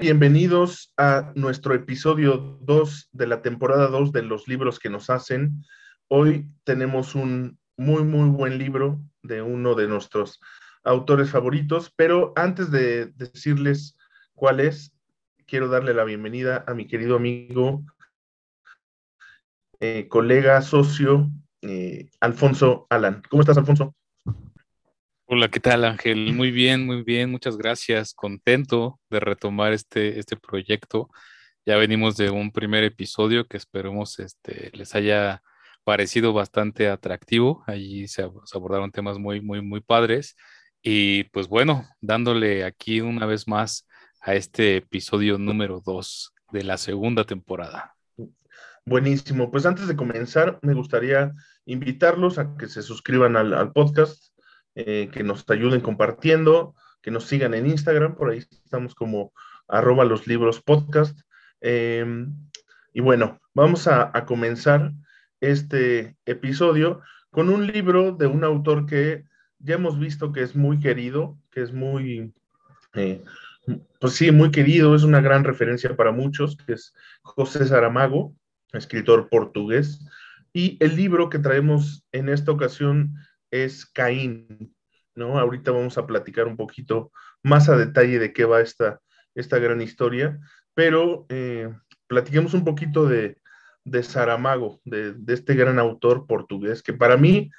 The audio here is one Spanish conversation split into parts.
bienvenidos a nuestro episodio 2 de la temporada 2 de los libros que nos hacen. Hoy tenemos un muy, muy buen libro de uno de nuestros autores favoritos, pero antes de decirles cuál es, quiero darle la bienvenida a mi querido amigo, eh, colega, socio, eh, Alfonso Alan. ¿Cómo estás, Alfonso? Hola, ¿qué tal Ángel? Muy bien, muy bien, muchas gracias. Contento de retomar este, este proyecto. Ya venimos de un primer episodio que esperemos este, les haya parecido bastante atractivo. Allí se, abordaron temas muy, muy, muy padres. Y pues bueno, dándole aquí una vez más a este episodio número 2 de la segunda temporada. Buenísimo. Pues antes de comenzar, me gustaría invitarlos a que se suscriban al, al podcast eh, que nos ayuden compartiendo, que nos sigan en Instagram, por ahí estamos como arroba los libros podcast. Em, y bueno, vamos a, comenzar este episodio con un libro de un autor que ya hemos visto que es muy querido, que es muy, eh, pues sí, muy querido, es una gran referencia para muchos, que es José Saramago, escritor portugués. Y el libro que traemos en esta ocasión es Caín, ¿no? Ahorita vamos a platicar un poquito más a detalle de qué va esta, esta gran historia, pero eh, platiquemos un poquito de, de Saramago, de, este gran autor portugués, que para mí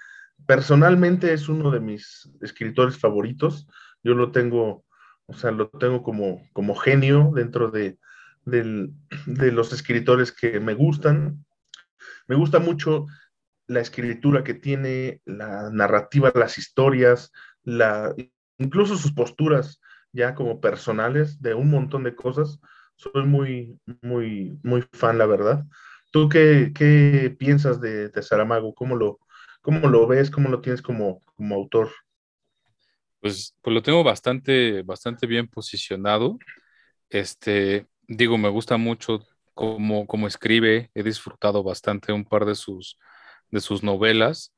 personalmente es uno de mis escritores favoritos. Yo lo tengo, o sea, lo tengo como, como genio dentro de, de los escritores que me gustan. Me gusta mucho la escritura que tiene, la narrativa, las historias, la, incluso sus posturas ya como personales de un montón de cosas. Soy muy, muy, muy fan, la verdad. ¿Tú qué, qué piensas de, de, Saramago? ¿Cómo lo, ¿Cómo lo ves? ¿Cómo lo tienes como, como autor? Pues, pues lo tengo bastante, bastante bien posicionado. Este, digo, me gusta mucho cómo, cómo escribe. He disfrutado bastante un par de sus, de sus novelas.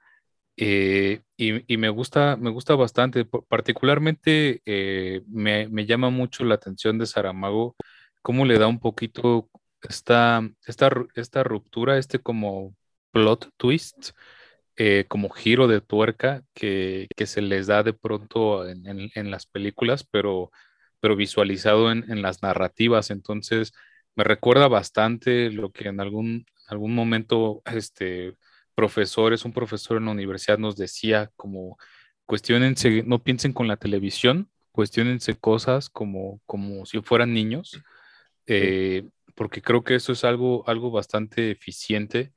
Eh, y, me gusta, me gusta bastante, particularmente eh, me, llama mucho la atención de Saramago, cómo le da un poquito esta, esta, esta ruptura, este como plot twist, eh, como giro de tuerca que, se les da de pronto en, las películas, pero, pero visualizado en, en, las narrativas. Entonces, me recuerda bastante lo que en algún, algún momento este, profesores, un profesor en la universidad nos decía como cuestionense, no piensen con la televisión, cuestionense cosas como, como si fueran niños, eh, porque creo que eso es algo, algo bastante eficiente.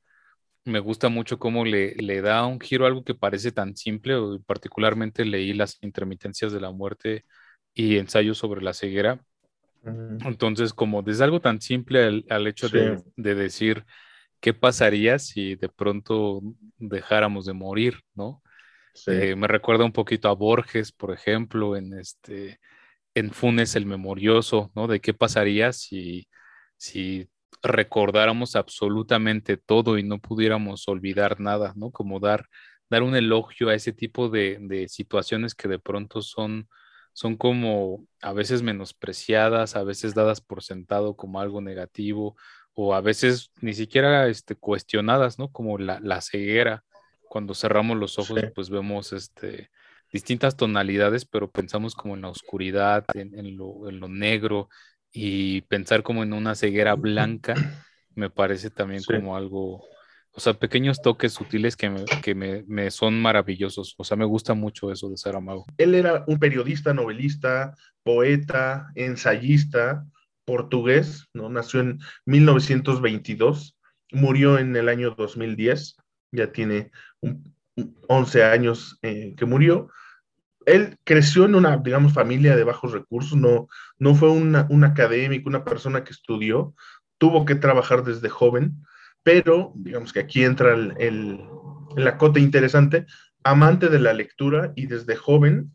Me gusta mucho cómo le, le da un giro a algo que parece tan simple, o particularmente leí las intermitencias de la muerte y ensayos sobre la ceguera. Entonces, como desde algo tan simple al, hecho de, de decir, ¿qué pasaría si de pronto dejáramos de morir, no? Eh, me recuerda un poquito a Borges, por ejemplo, en este, en Funes el Memorioso, ¿no? De qué pasaría si, si recordáramos absolutamente todo y no pudiéramos olvidar nada, ¿no? Como dar, dar un elogio a ese tipo de, de situaciones que de pronto son, son como a veces menospreciadas, a veces dadas por sentado como algo negativo o a veces ni siquiera este, cuestionadas, ¿no? Como la, la ceguera. Cuando cerramos los ojos, pues vemos este, distintas tonalidades, pero pensamos como en la oscuridad, en, lo, en, lo, negro, y pensar como en una ceguera blanca me parece también como algo, o sea, pequeños toques sutiles que, me, que me, me, son maravillosos. O sea, me gusta mucho eso de Saramago. Él era un periodista, novelista, poeta, ensayista, portugués, ¿no? Nació en 1922, murió en el año 2010, ya tiene 11 años eh, que murió. Él creció en una, digamos, familia de bajos recursos, no, no fue un académico, una persona que estudió, tuvo que trabajar desde joven, pero digamos que aquí entra el acote interesante, amante de la lectura y desde joven,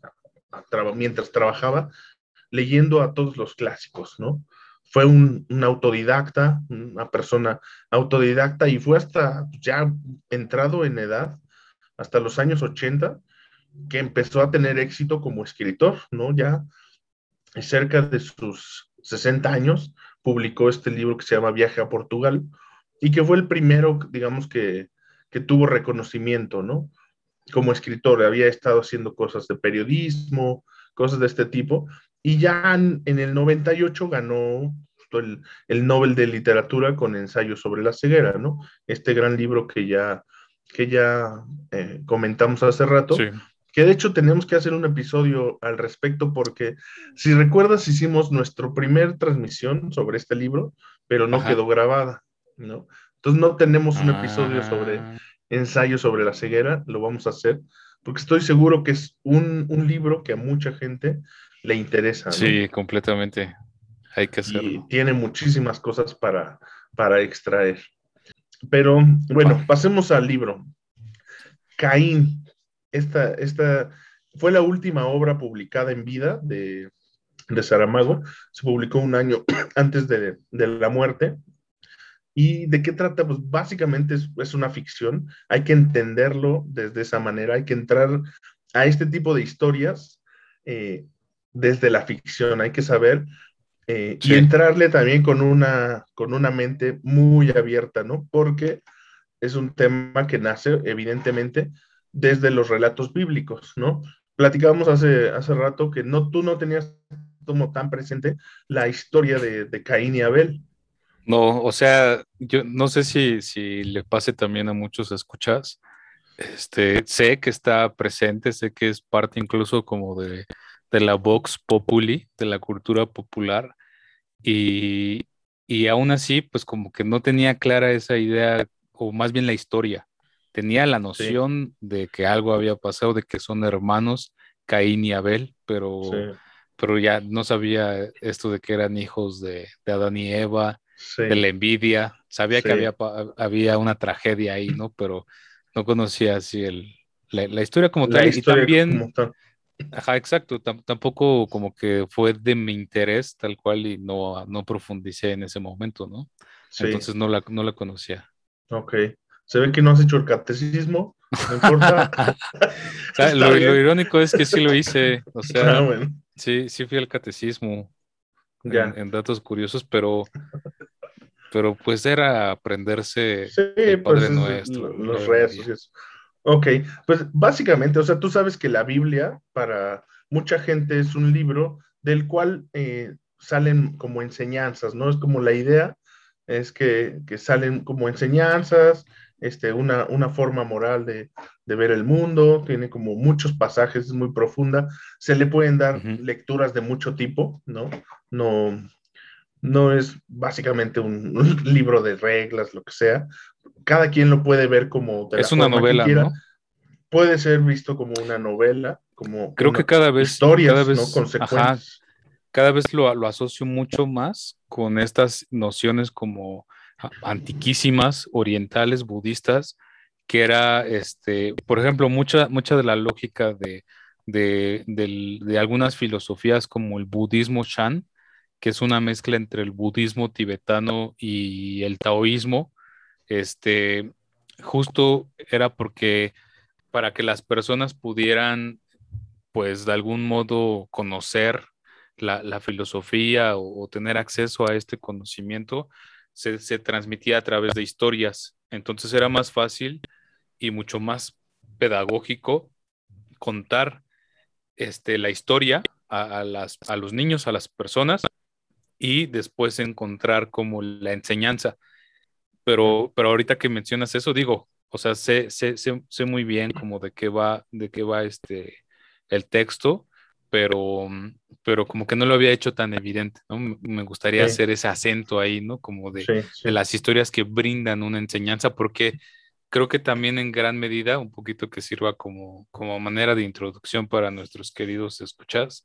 mientras trabajaba, leyendo a todos los clásicos, ¿no? Fue un, autodidacta, una persona autodidacta y fue hasta ya entrado en edad, hasta los años 80, que empezó a tener éxito como escritor, ¿no? Ya cerca de sus 60 años, publicó este libro que se llama Viaje a Portugal y que fue el primero, digamos, que, que tuvo reconocimiento, ¿no? Como escritor, había estado haciendo cosas de periodismo, cosas de este tipo, y ya en, el 98 ganó el, el, Nobel de Literatura con ensayo sobre la ceguera, ¿no? Este gran libro que ya, que ya eh, comentamos hace rato, que de hecho tenemos que hacer un episodio al respecto porque si recuerdas hicimos nuestra primer transmisión sobre este libro, pero no quedó grabada, ¿no? Entonces no tenemos un episodio sobre ah. ensayo sobre la ceguera, lo vamos a hacer, porque estoy seguro que es un, libro que a mucha gente le interesa. Sí, completamente. Hay que hacerlo. Y tiene muchísimas cosas para, para extraer. Pero bueno, pasemos al libro. Caín. Esta, esta fue la última obra publicada en vida de, de Saramago. Se publicó un año antes de, de la muerte ¿Y de qué trata? Pues básicamente es, una ficción, hay que entenderlo desde esa manera, hay que entrar a este tipo de historias eh, desde la ficción, hay que saber eh, y entrarle también con una, con una mente muy abierta, ¿no? Porque es un tema que nace evidentemente desde los relatos bíblicos, ¿no? Platicábamos hace, hace rato que no, tú no tenías como tan presente la historia de, de Caín y Abel. No, o sea, yo no sé si, si le pase también a muchos escuchas. Este, sé que está presente, sé que es parte incluso como de, la Vox Populi, de la cultura popular, y, y aún así, pues como que no tenía clara esa idea, o más bien la historia. Tenía la noción de que algo había pasado, de que son hermanos, Caín y Abel, pero, pero ya no sabía esto de que eran hijos de, de Adán y Eva, de la envidia. Sabía que había, había una tragedia ahí, ¿no? Pero no conocía así el, la, historia como tal. y también, Ajá, exacto. tampoco como que fue de mi interés tal cual y no, no profundicé en ese momento, ¿no? Entonces no la, no la conocía. Ok. Se ve que no has hecho el catecismo. No importa. lo, irónico es que sí lo hice. O sea, ah, sí, sí fui al catecismo. En, datos curiosos, pero, pero pues era aprenderse el pues, Padre Nuestro. Los rezos Ok, pues básicamente, o sea, tú sabes que la Biblia para mucha gente es un libro del cual eh, salen como enseñanzas, ¿no? Es como la idea, es que, que salen como enseñanzas, este, una, una forma moral de, de, ver el mundo, tiene como muchos pasajes, es muy profunda, se le pueden dar lecturas de mucho tipo, ¿no? No, no es básicamente un, libro de reglas, lo que sea. Cada quien lo puede ver como... es una novela, ¿no? Puede ser visto como una novela, como... Creo que cada vez... Historias, cada vez, ¿no? Consecuencias. cada vez lo, lo asocio mucho más con estas nociones como antiquísimas, orientales, budistas, que era, este, por ejemplo, mucha, mucha de la lógica de, de, algunas filosofías como el budismo Shan, que es una mezcla entre el budismo tibetano y el taoísmo, este, justo era porque para que las personas pudieran, pues, de algún modo conocer la, filosofía o, tener acceso a este conocimiento, se, transmitía a través de historias. Entonces era más fácil y mucho más pedagógico contar este, la historia a, las, a los niños, a las personas, y después encontrar como la enseñanza. Pero, pero ahorita que mencionas eso, digo, o sea, sé, sé, sé, muy bien como de qué va, de qué va este, el texto, pero, pero como que no lo había hecho tan evidente, ¿no? Me gustaría hacer ese acento ahí, ¿no? Como de, las historias que brindan una enseñanza, porque creo que también en gran medida, un poquito que sirva como, como manera de introducción para nuestros queridos escuchas,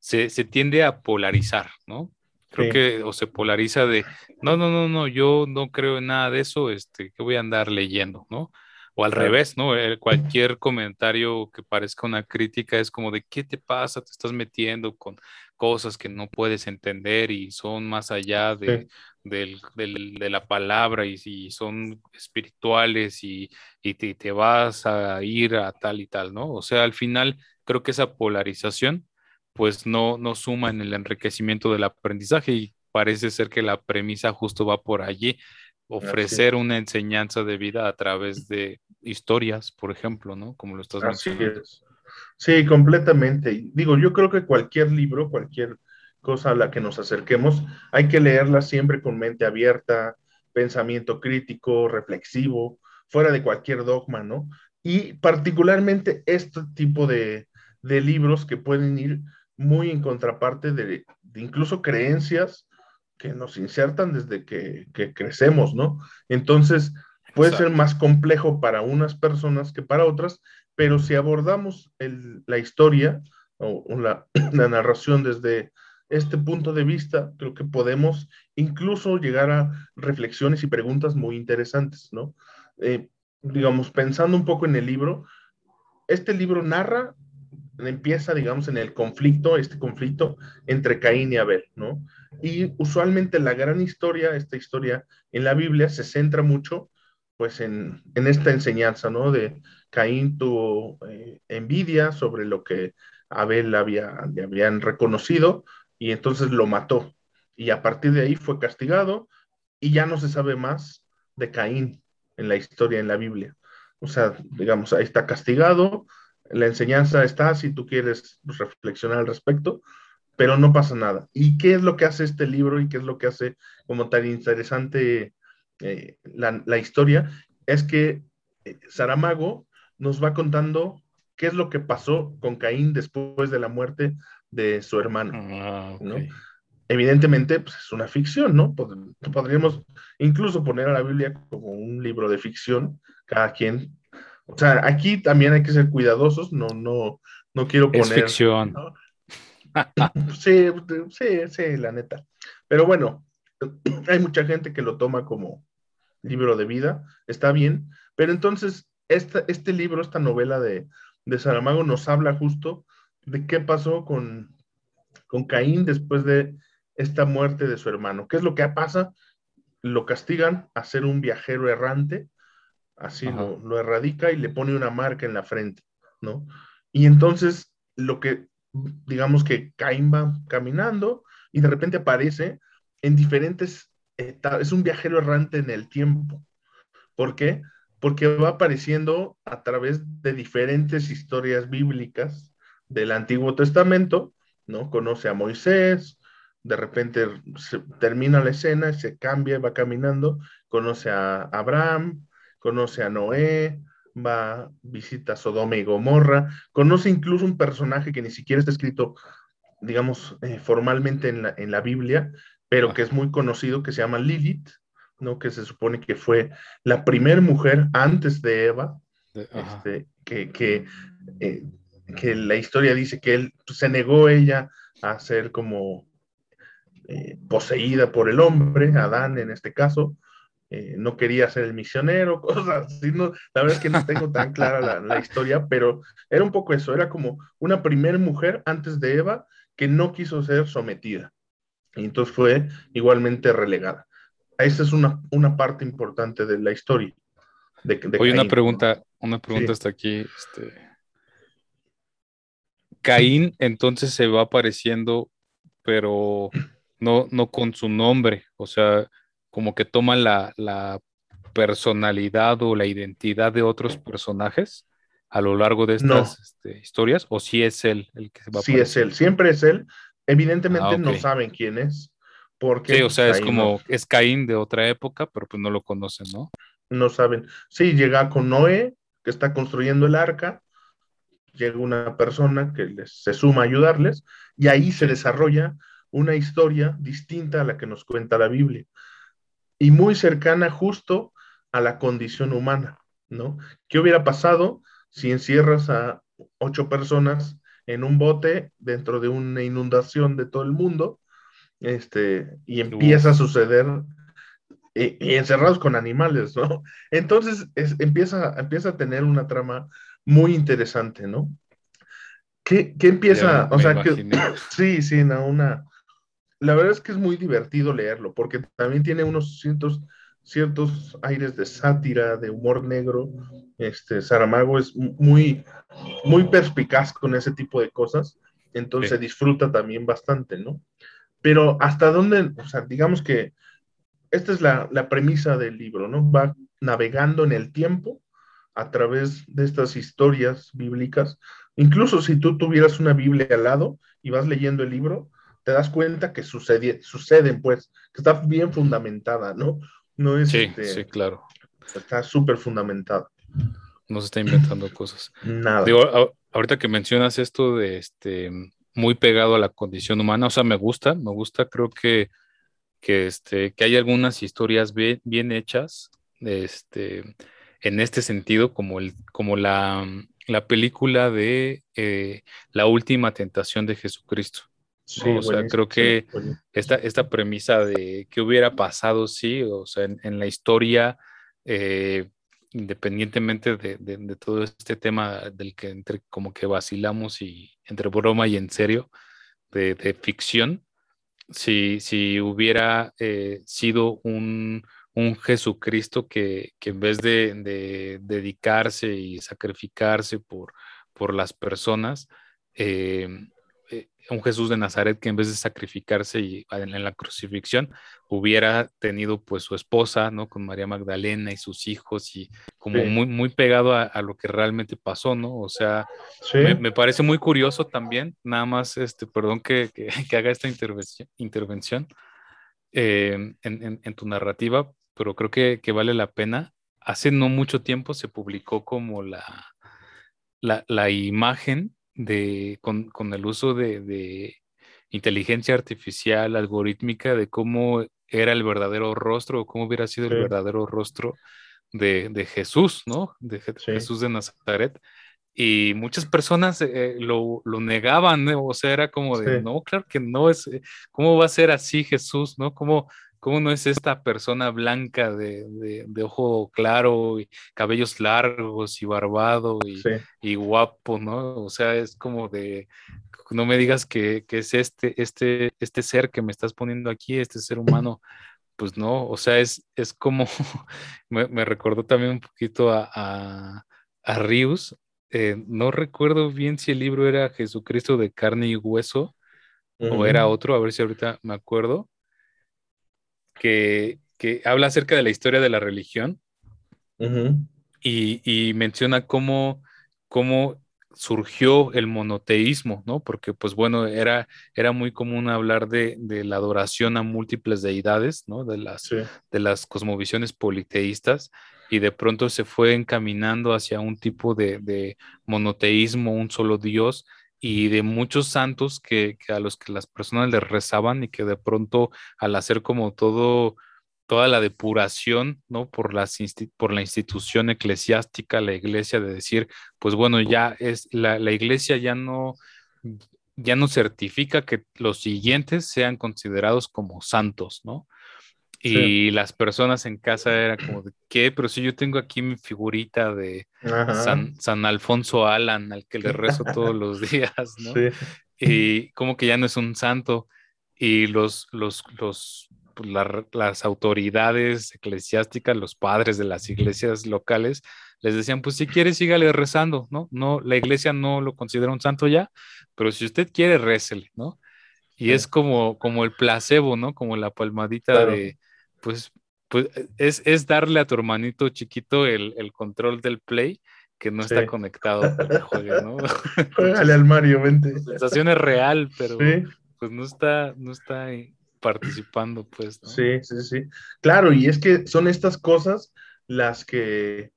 se, se tiende a polarizar, ¿no? Creo que o se polariza de, no, no, no, no, yo no creo en nada de eso, este, que voy a andar leyendo, ¿no? O al revés, ¿no? cualquier comentario que parezca una crítica es como de, ¿qué te pasa? Te estás metiendo con cosas que no puedes entender y son más allá de, la palabra y, y son espirituales y, te, te, vas a ir a tal y tal, ¿no? O sea, al final creo que esa polarización pues no, no suma en el enriquecimiento del aprendizaje y parece ser que la premisa justo va por allí, ofrecer una enseñanza de vida a través de historias, por ejemplo, ¿no? Como lo estás Así Es. Sí, completamente. Digo, yo creo que cualquier libro, cualquier cosa a la que nos acerquemos, hay que leerla siempre con mente abierta, pensamiento crítico, reflexivo, fuera de cualquier dogma, ¿no? Y particularmente este tipo de, de libros que pueden ir muy en contraparte de, incluso creencias que nos insertan desde que, crecemos, ¿no? Entonces, puede ser más complejo para unas personas que para otras, pero si abordamos la historia o, la, narración desde este punto de vista, creo que podemos incluso llegar a reflexiones y preguntas muy interesantes, ¿no? Eh, digamos, pensando un poco en el libro, este libro narra empieza, digamos, en el conflicto, este conflicto entre Caín y Abel, ¿no? Y usualmente la gran historia, esta historia en la Biblia se centra mucho, pues, en, esta enseñanza, ¿no? De Caín tuvo eh, envidia sobre lo que Abel había, le habían reconocido y entonces lo mató. Y a partir de ahí fue castigado y ya no se sabe más de Caín en la historia, en la Biblia. O sea, digamos, ahí está castigado, la enseñanza está si tú quieres reflexionar al respecto, pero no pasa nada. ¿Y qué es lo que hace este libro y qué es lo que hace como tan interesante eh, la, historia? Es que eh, Saramago nos va contando qué es lo que pasó con Caín después de la muerte de su hermano. Ah, Evidentemente, pues es una ficción, ¿no? Podríamos incluso poner a la Biblia como un libro de ficción, cada quien o sea, aquí también hay que ser cuidadosos, no, no, no quiero poner. Es ficción. sí, sí, sí, la neta. Pero bueno, hay mucha gente que lo toma como libro de vida, está bien, pero entonces esta, este libro, esta novela de, de Saramago nos habla justo de qué pasó con, con Caín después de esta muerte de su hermano. ¿Qué es lo que pasa? Lo castigan a ser un viajero errante así lo, erradica y le pone una marca en la frente, ¿no? Y entonces lo que, digamos que Caín va caminando y de repente aparece en diferentes etapas, es un viajero errante en el tiempo. ¿Por qué? Porque va apareciendo a través de diferentes historias bíblicas del Antiguo Testamento, ¿no? Conoce a Moisés, de repente se termina la escena, se cambia, va caminando, conoce a Abraham, conoce a Noé, va, visita Sodoma y Gomorra, conoce incluso un personaje que ni siquiera está escrito, digamos, eh, formalmente en la, en la Biblia, pero que es muy conocido, que se llama Lilith, ¿no? Que se supone que fue la primera mujer antes de Eva, este, que, que, eh, que, la historia dice que él pues, se negó ella a ser como eh, poseída por el hombre, Adán en este caso, eh, no quería ser el misionero, cosas así. No, la verdad es que no tengo tan clara la, historia, pero era un poco eso, era como una primera mujer antes de Eva que no quiso ser sometida. Y entonces fue igualmente relegada. Esa es una, una parte importante de la historia. De, Oye, una pregunta, una pregunta hasta aquí. Este... Caín entonces se va apareciendo, pero no, no con su nombre. O sea, como que toma la, personalidad o la identidad de otros personajes a lo largo de estas este, historias, o si es él el que se va a Sí es él, siempre es él. Evidentemente ah, no saben quién es. Porque sí, o sea, es como, es Caín de otra época, pero pues no lo conocen, ¿no? No saben. Sí, llega con Noé, que está construyendo el arca, llega una persona que les, se suma a ayudarles, y ahí se desarrolla una historia distinta a la que nos cuenta la Biblia y muy cercana justo a la condición humana, ¿no? ¿Qué hubiera pasado si encierras a ocho personas en un bote dentro de una inundación de todo el mundo? Este, y empieza a suceder y, encerrados con animales, ¿no? Entonces empieza, empieza a tener una trama muy interesante, ¿no? ¿Qué, empieza? o sea, que, sí, sí, no, una, la verdad es que es muy divertido leerlo, porque también tiene unos ciertos, ciertos aires de sátira, de humor negro. Este, Saramago es muy, muy perspicaz con ese tipo de cosas. entonces se disfruta también bastante, ¿no? Pero hasta dónde, o sea, digamos que esta es la, la premisa del libro, ¿no? Va navegando en el tiempo a través de estas historias bíblicas. Incluso si tú tuvieras una Biblia al lado y vas leyendo el libro, te das cuenta que sucede, suceden, pues, que está bien fundamentada, ¿no? No es. Sí, este, sí, claro. Está súper fundamentada. No se está inventando cosas. Nada. Digo, a- ahorita que mencionas esto de este muy pegado a la condición humana, o sea, me gusta, me gusta, creo que, que, este, que hay algunas historias bien, bien hechas este, en este sentido, como, el, como la, la película de eh, La última tentación de Jesucristo. Sí, o sea, creo que esta, esta premisa de qué hubiera pasado, sí, o sea, en, en la historia, eh, independientemente de, de- de todo este tema del que entre como que vacilamos y entre broma y en serio, de, de ficción, si, si hubiera eh, sido un, un Jesucristo que, que en vez de, de dedicarse y sacrificarse por, por las personas, eh, eh, un Jesús de Nazaret que en vez de sacrificarse y, en, en la crucifixión hubiera tenido pues su esposa, ¿no? Con María Magdalena y sus hijos y como Sí. muy, muy pegado a, a lo que realmente pasó, ¿no? O sea, Sí, me, me parece muy curioso también, nada más, este, perdón que, que- que haga esta intervención, intervención eh, en, en- en tu narrativa, pero creo que, que vale la pena. Hace no mucho tiempo se publicó como la, la, la imagen de, con, con el uso de, de inteligencia artificial algorítmica de cómo era el verdadero rostro o cómo hubiera sido Sí. el verdadero rostro de, de Jesús, ¿no? De Je- Sí. Jesús de Nazaret. Y muchas personas eh, lo, lo negaban, ¿no? O sea, era como de, Sí. no, claro que no es, eh, ¿cómo va a ser así Jesús, ¿no? ¿Cómo, cómo no es esta persona blanca de, de- de ojo claro y cabellos largos y barbado y, sí, y guapo, ¿no? O sea, es como de, no me digas que, que es este, este, este ser que me estás poniendo aquí, este ser humano, pues no, o sea, es, es como, me, me recordó también un poquito a, a, a Rius, eh, no recuerdo bien si el libro era Jesucristo de carne y hueso o era otro, a ver si ahorita me acuerdo, que, que habla acerca de la historia de la religión y, y menciona cómo, cómo surgió el monoteísmo, ¿no? Porque, pues bueno, era, era muy común hablar de, de la adoración a múltiples deidades, ¿no? De las, Sí, de las cosmovisiones politeístas y de pronto se fue encaminando hacia un tipo de, de monoteísmo, un solo Dios y de muchos santos que, que a los que las personas les rezaban y que de pronto al hacer como todo toda la depuración, ¿no? Por, las por la institución eclesiástica, la iglesia, de decir, pues bueno, ya es, la, la iglesia ya no, ya no certifica que los siguientes sean considerados como santos, ¿no? Y las personas en casa era como de, ¿qué? Pero si yo tengo aquí mi figurita de. San, San Alfonso Alan, al que le rezo todos los días, ¿no? Sí, y como que ya no es un santo y los, los, los, pues, la- las autoridades eclesiásticas, los padres de las iglesias locales, les decían, pues si quiere, sígale rezando, ¿no? No, la iglesia no lo considera un santo ya, pero si usted quiere, récele, ¿no? Y Sí. es como, como el placebo, ¿no? Como la palmadita Claro. de, pues, pues es, es darle a tu hermanito chiquito el, el control del play que no está conectado juegue, ¿no? Juégale al Mario, vente. La sensación es real, pero Sí, pues no está, no está participando, pues. ¿no? sí, sí, sí. Claro, y es que son estas cosas las que,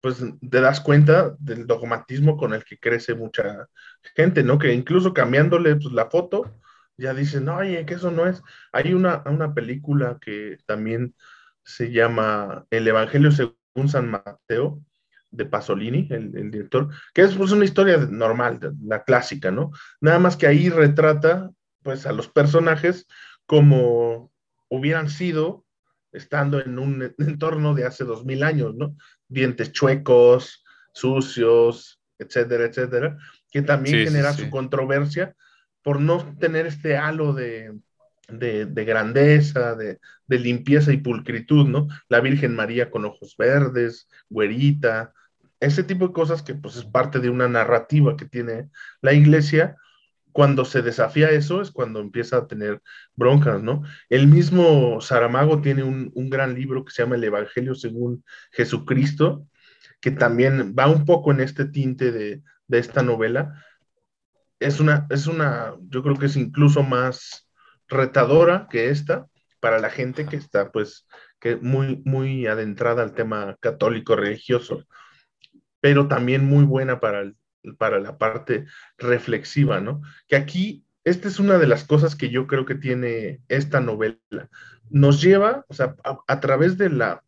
pues, te das cuenta del dogmatismo con el que crece mucha gente, ¿no? Que incluso cambiándole pues, la foto, ya dicen, oye, que eso no es. Hay una, una película que también se llama El Evangelio según San Mateo, de Pasolini, el, el director, que es pues, una historia normal, la clásica, ¿no? Nada más que ahí retrata, pues, a los personajes como hubieran sido estando en un entorno de hace dos mil años, ¿no? Dientes chuecos, sucios, etcétera, etcétera, que también Sí, genera sí. su controversia por no tener este halo de, de, de grandeza, de, de limpieza y pulcritud, ¿no? La Virgen María con ojos verdes, güerita, ese tipo de cosas que pues es parte de una narrativa que tiene la iglesia, cuando se desafía eso es cuando empieza a tener broncas, ¿no? El mismo Saramago tiene un, gran libro que se llama El Evangelio según Jesucristo, que también va un poco en este tinte de, esta novela. Es una, es una, yo creo que es incluso más retadora que esta para la gente que está, pues, que muy, muy adentrada al tema católico religioso, pero también muy buena para para la parte reflexiva, ¿no? Que aquí, esta es una de las cosas que yo creo que tiene esta novela. Nos lleva, o sea, a, través de la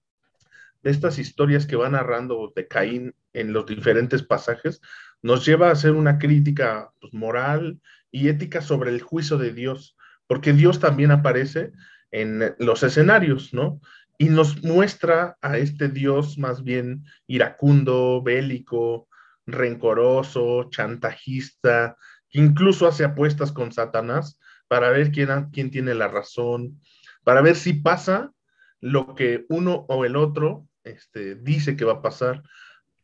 de estas historias que va narrando de Caín en los diferentes pasajes, nos lleva a hacer una crítica pues, moral y ética sobre el juicio de Dios, porque Dios también aparece en los escenarios, ¿no? Y nos muestra a este Dios más bien iracundo, bélico, rencoroso, chantajista, que incluso hace apuestas con Satanás para ver quién, tiene la razón, para ver si pasa lo que uno o el otro este, dice que va a pasar.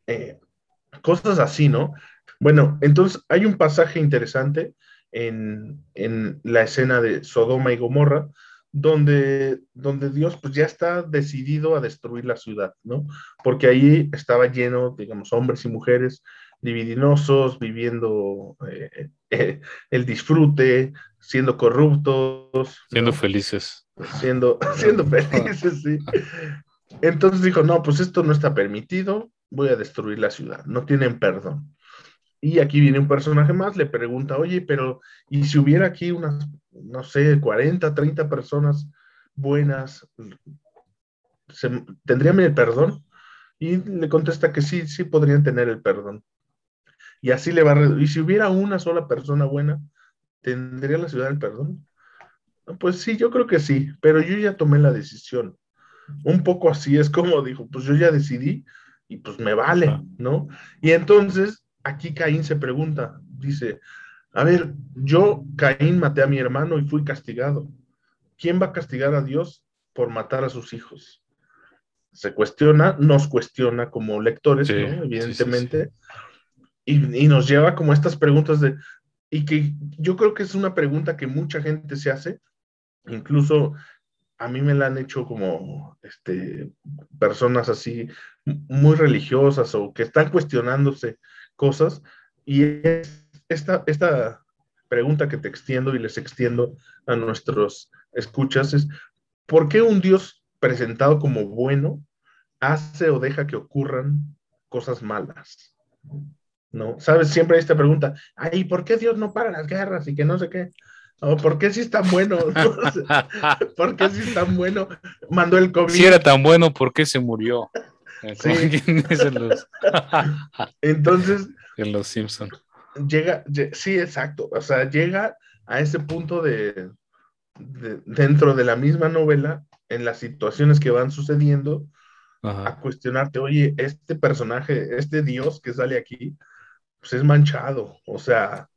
Eh, cosas así, ¿no? Bueno, entonces hay un pasaje interesante en, en, la escena de Sodoma y Gomorra, donde, donde Dios pues ya está decidido a destruir la ciudad, ¿no? Porque ahí estaba lleno, digamos, hombres y mujeres dividinosos, viviendo eh, eh, el disfrute, siendo corruptos. Siendo felices. Siendo, siendo felices, sí. Entonces dijo, no, pues esto no está permitido, voy a destruir la ciudad, no tienen perdón. Y aquí viene un personaje más, le pregunta, oye, pero ¿y si hubiera aquí unas, no sé, 40, 30 personas buenas, ¿tendrían el perdón? Y le contesta que sí, sí podrían tener el perdón. Y así le va a... Y si hubiera una sola persona buena, ¿tendría la ciudad el perdón? Pues sí, yo creo que sí, pero yo ya tomé la decisión. Un poco así es como dijo, pues yo ya decidí y pues me vale, ¿no? Y entonces aquí Caín se pregunta, dice, a ver, yo, Caín, maté a mi hermano y fui castigado. ¿Quién va a castigar a Dios por matar a sus hijos? Se cuestiona, nos cuestiona como lectores, ¿no? evidentemente, y, y, nos lleva como estas preguntas de, y que yo creo que es una pregunta que mucha gente se hace, incluso a mí me la han hecho como este, personas así muy religiosas o que están cuestionándose cosas. Y esta, esta pregunta que te extiendo y les extiendo a nuestros escuchas es, ¿por qué un Dios presentado como bueno hace o deja que ocurran cosas malas? ¿No? ¿Sabes? Siempre hay esta pregunta, ay, ¿por qué Dios no para las guerras y que no sé qué? ¿Por qué si es tan bueno? ¿Por qué si es tan bueno? Mandó el COVID. Si era tan bueno, ¿por qué se murió? Entonces. En los Simpson. Llega, sí, exacto. O sea, llega a ese punto de, dentro de la misma novela, en las situaciones que van sucediendo, a cuestionarte, oye, este personaje, este Dios que sale aquí, pues es manchado. O sea,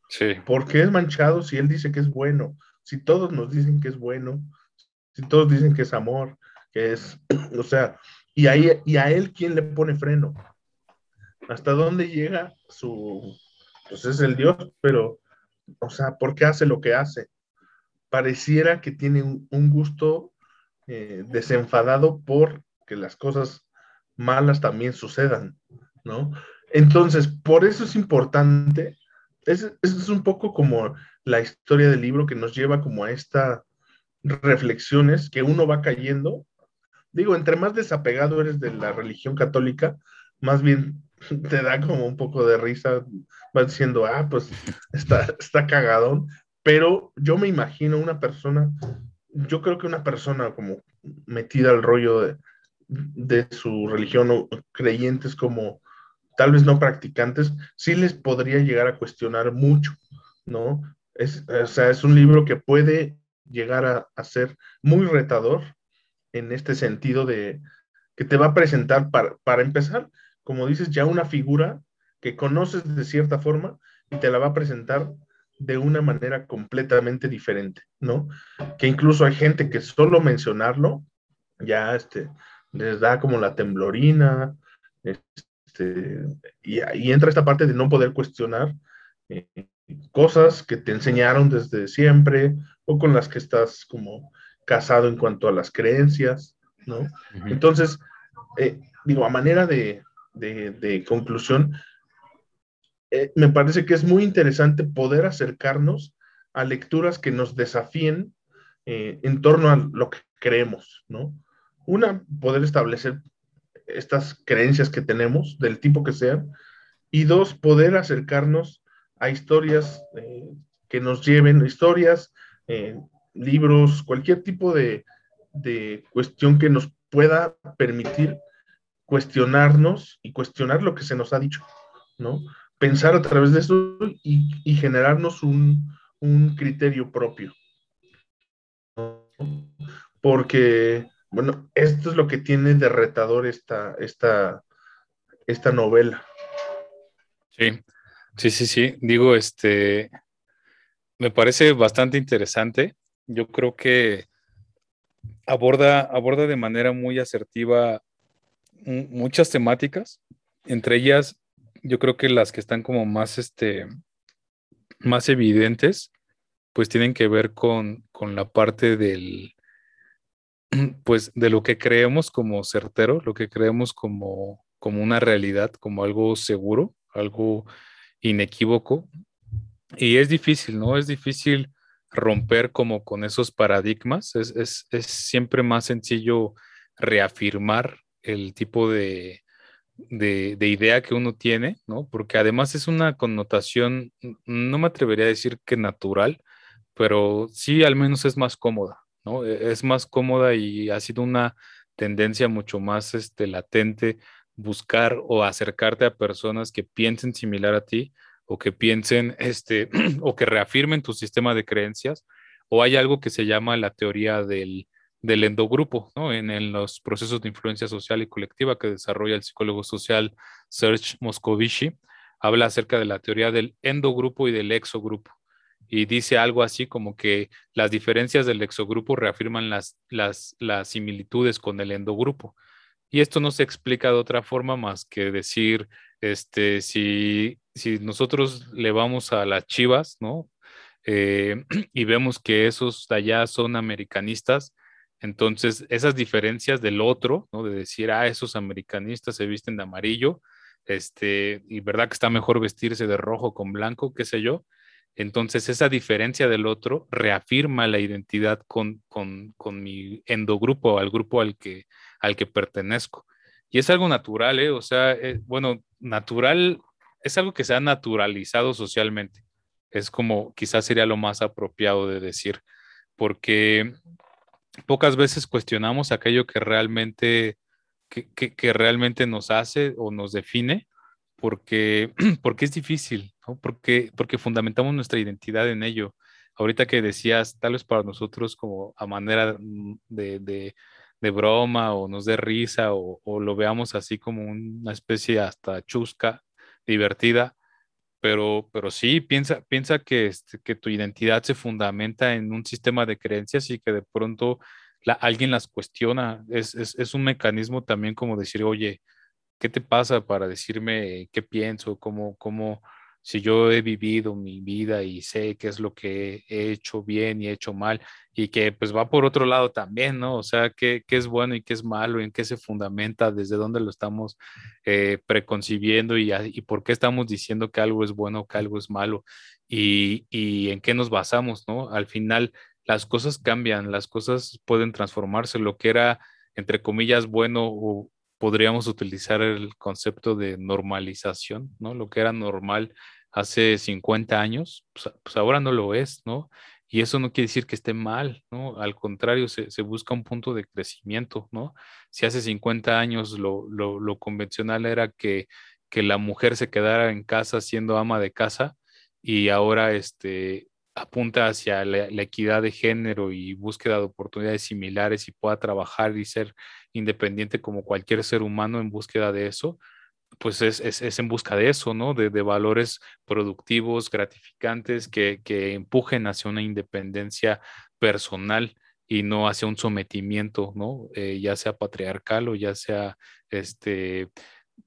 ¿por qué es manchado si él dice que es bueno? Si todos nos dicen que es bueno, si todos dicen que es amor, que es, o sea, y, ahí, y a él, ¿quién le pone freno? ¿Hasta dónde llega su... Pues es el Dios, pero, o sea, ¿por qué hace lo que hace? Pareciera que tiene un, gusto eh, desenfadado por que las cosas malas también sucedan, ¿no? Entonces, por eso es importante, eso es un poco como la historia del libro que nos lleva como a estas reflexiones que uno va cayendo. Digo, entre más desapegado eres de la religión católica, más bien te da como un poco de risa, vas diciendo, ah, pues está, está cagadón, pero yo me imagino una persona, yo creo que una persona como metida al rollo de, de su religión creyentes como tal vez no practicantes, sí les podría llegar a cuestionar mucho, ¿no? Es, o sea, es un libro que puede llegar a, ser muy retador, en este sentido de que te va a presentar para, para empezar, como dices, ya una figura que conoces de cierta forma y te la va a presentar de una manera completamente diferente, ¿no? Que incluso hay gente que solo mencionarlo ya este, les da como la temblorina, este, y, y entra esta parte de no poder cuestionar eh, cosas que te enseñaron desde siempre o con las que estás como casado en cuanto a las creencias, ¿no? Entonces, eh, digo, a manera de, conclusión, eh, me parece que es muy interesante poder acercarnos a lecturas que nos desafíen eh, en torno a lo que creemos, ¿no? Una, poder establecer estas creencias que tenemos, del tipo que sean, y dos, poder acercarnos a historias eh, que nos lleven, historias, eh, libros, cualquier tipo de, cuestión que nos pueda permitir cuestionarnos y cuestionar lo que se nos ha dicho, ¿no? Pensar a través de esto y, generarnos un, criterio propio. Porque, bueno, esto es lo que tiene de retador esta, esta, esta novela. Sí, sí, sí, sí. Digo, este, me parece bastante interesante. Yo creo que aborda, aborda de manera muy asertiva muchas temáticas, entre ellas yo creo que las que están como más, este, más evidentes, pues tienen que ver con, con la parte del, pues de lo que creemos como certero, lo que creemos como, como una realidad, como algo seguro, algo inequívoco. Y es difícil, ¿no? Es difícil romper como con esos paradigmas. Es, siempre más sencillo reafirmar el tipo de, de, idea que uno tiene, ¿no? Porque además es una connotación, no me atrevería a decir que natural, pero sí al menos es más cómoda, E, es más cómoda y ha sido una tendencia mucho más este, latente buscar o acercarte a personas que piensen similar a ti o que piensen este o que reafirmen tu sistema de creencias o hay algo que se llama la teoría del, del endogrupo, ¿no? En, en, los procesos de influencia social y colectiva que desarrolla el psicólogo social Serge Moscovici, habla acerca de la teoría del endogrupo y del exogrupo. Y dice algo así como que las diferencias del exogrupo reafirman las, las, las similitudes con el endogrupo. Y esto no se explica de otra forma más que decir, este, si, si nosotros le vamos a las chivas, ¿no? Eh, y vemos que esos de allá son americanistas, entonces esas diferencias del otro, ¿no? De decir, ah, esos americanistas se visten de amarillo, este, y verdad que está mejor vestirse de rojo con blanco, qué sé yo. Entonces esa diferencia del otro reafirma la identidad con, con, con mi endogrupo, al grupo al que, al que pertenezco. Y es algo natural, ¿eh? O sea, eh, bueno, natural es algo que se ha naturalizado socialmente. Es como quizás sería lo más apropiado de decir, porque pocas veces cuestionamos aquello que realmente, que, que, realmente nos hace o nos define, porque, porque es difícil, ¿no? porque, porque fundamentamos nuestra identidad en ello. Ahorita que decías, tal vez para nosotros como a manera de de broma o nos dé risa o, lo veamos así como una especie hasta chusca, divertida, pero, pero sí, piensa, piensa que, este, que tu identidad se fundamenta en un sistema de creencias y que de pronto alguien las cuestiona. Es, es, un mecanismo también como decir, oye, ¿qué te pasa para decirme qué pienso, cómo, cómo, si yo he vivido mi vida y sé qué es lo que he hecho bien y he hecho mal, y que pues va por otro lado también, ¿no? O sea, qué, es bueno y qué es malo, en qué se fundamenta, desde dónde lo estamos eh, preconcibiendo y, y, por qué estamos diciendo que algo es bueno que algo es malo y, y en qué nos basamos, ¿no? Al final las cosas cambian, las cosas pueden transformarse, lo que era, entre comillas, bueno o podríamos utilizar el concepto de normalización, ¿no? Lo que era normal hace 50 años, pues, pues, ahora no lo es, ¿no? Y eso no quiere decir que esté mal, ¿no? Al contrario, se, busca un punto de crecimiento, ¿no? Si hace 50 años lo, convencional era que, que, la mujer se quedara en casa siendo ama de casa y ahora este, apunta hacia la, la equidad de género y búsqueda de oportunidades similares y pueda trabajar y ser independiente como cualquier ser humano en búsqueda de eso, pues es, en busca de eso, ¿no? De, valores productivos, gratificantes, que, empujen hacia una independencia personal y no hacia un sometimiento, ¿no? Eh, ya sea patriarcal o ya sea este,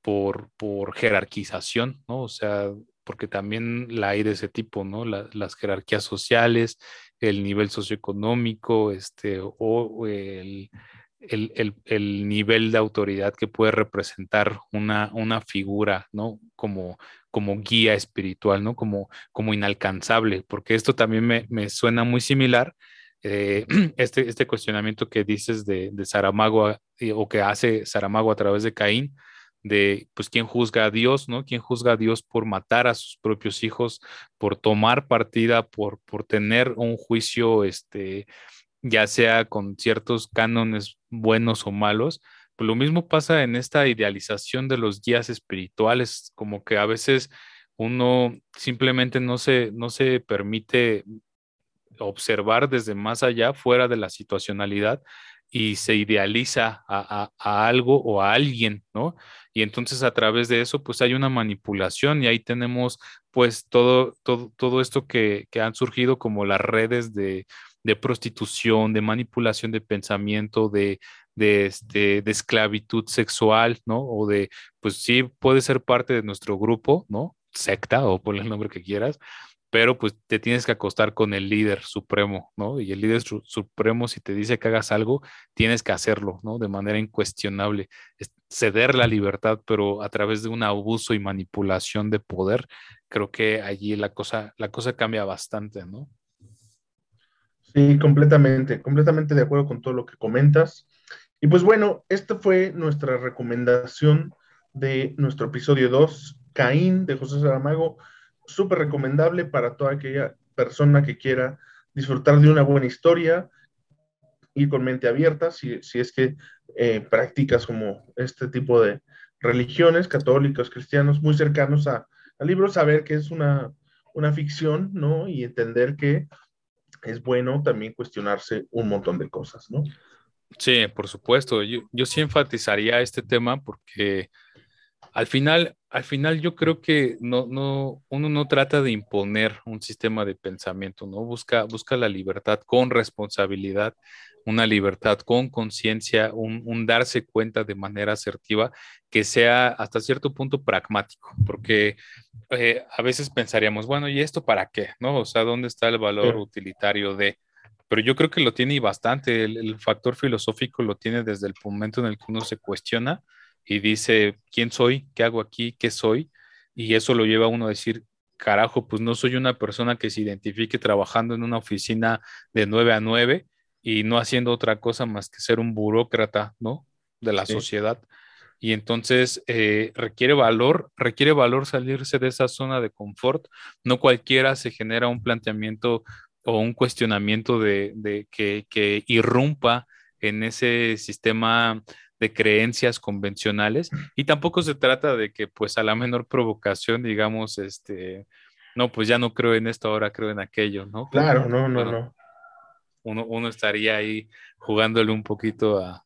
por, por jerarquización, ¿no? O sea, porque también la hay de ese tipo, ¿no? las jerarquías sociales, el nivel socioeconómico, este, o el, el, nivel de autoridad que puede representar una, una figura, ¿no? Como, como guía espiritual, ¿no? Como, como inalcanzable, porque esto también me, suena muy similar. Eh, este, este cuestionamiento que dices de, de Saramago eh, o que hace Saramago a través de Caín, de pues quién juzga a Dios, ¿no? ¿Quién juzga a Dios por matar a sus propios hijos, por tomar partida, por, por tener un juicio, este, ya sea con ciertos cánones buenos o malos. Pues lo mismo pasa en esta idealización de los guías espirituales, como que a veces uno simplemente no se, no se permite observar desde más allá, fuera de la situacionalidad, y se idealiza a, algo o a alguien, ¿no? Y entonces a través de eso, pues hay una manipulación y ahí tenemos pues todo, todo, todo esto que, que han surgido como las redes de, de prostitución, de manipulación de pensamiento, de, de, este, de esclavitud sexual, ¿no? O de, pues sí, puede ser parte de nuestro grupo, ¿no? Secta o por el nombre que quieras, pero pues te tienes que acostar con el líder supremo, ¿no? Y el líder supremo, si te dice que hagas algo, tienes que hacerlo, ¿no? De manera incuestionable. ceder la libertad, pero a través de un abuso y manipulación de poder, creo que allí la cosa, la cosa cambia bastante, ¿no? Sí, completamente, completamente de acuerdo con todo lo que comentas. Y pues bueno, esta fue nuestra recomendación de nuestro episodio 2, Caín, de José Saramago. Súper recomendable para toda aquella persona que quiera disfrutar de una buena historia y con mente abierta, si, es que eh, practicas como este tipo de religiones, católicos, cristianos, muy cercanos a, al libro, saber que es una, una ficción, ¿no? Y entender que es bueno también cuestionarse un montón de cosas, ¿no? Sí, por supuesto. Yo, yo sí enfatizaría este tema porque al final, al final yo creo que no, no, uno no trata de imponer un sistema de pensamiento, ¿no? Busca, busca la libertad con responsabilidad, una libertad con conciencia, un, darse cuenta de manera asertiva que sea hasta cierto punto pragmático, porque eh, a veces pensaríamos, bueno, ¿y esto para qué? ¿No? O sea, ¿dónde está el valor utilitario de? Pero yo creo que lo tiene y bastante, el factor filosófico lo tiene desde el momento en el que uno se cuestiona y dice, ¿quién soy? ¿Qué hago aquí? ¿Qué soy? Y eso lo lleva a uno a decir, carajo, pues no soy una persona que se identifique trabajando en una oficina de 9 a 9 y no haciendo otra cosa más que ser un burócrata, ¿no? De la sociedad. Y entonces eh, requiere valor, requiere valor salirse de esa zona de confort. No cualquiera se genera un planteamiento o un cuestionamiento de, de que, que irrumpa en ese sistema de creencias convencionales y tampoco se trata de que pues a la menor provocación digamos este no pues ya no creo en esto ahora creo en aquello no claro no no no. uno, uno estaría ahí jugándole un poquito a,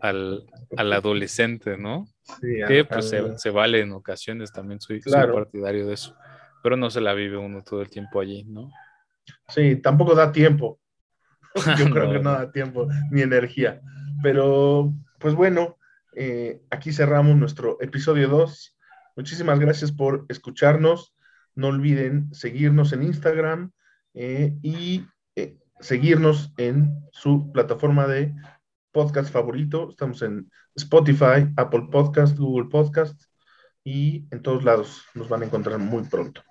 al, adolescente no sí, que pues se, vale en ocasiones también soy, soy partidario de eso pero no se la vive uno todo el tiempo allí no sí tampoco da tiempo. Yo creo que no da tiempo ni energía pero pues bueno, eh, aquí cerramos nuestro episodio 2. Muchísimas gracias por escucharnos. No olviden seguirnos en Instagram eh, y eh, seguirnos en su plataforma de podcast favorito. Estamos en Spotify, Apple Podcast, Google Podcast y en todos lados nos van a encontrar muy pronto.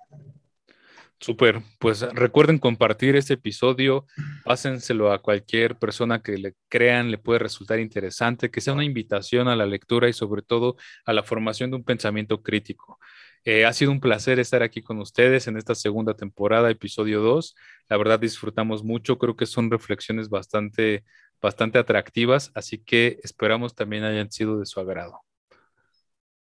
Súper, pues recuerden compartir este episodio, pásenselo a cualquier persona que le crean, le puede resultar interesante, que sea una invitación a la lectura y sobre todo a la formación de un pensamiento crítico. Eh, ha sido un placer estar aquí con ustedes en esta segunda temporada, episodio 2. La verdad disfrutamos mucho, creo que son reflexiones bastante, bastante atractivas, así que esperamos también hayan sido de su agrado.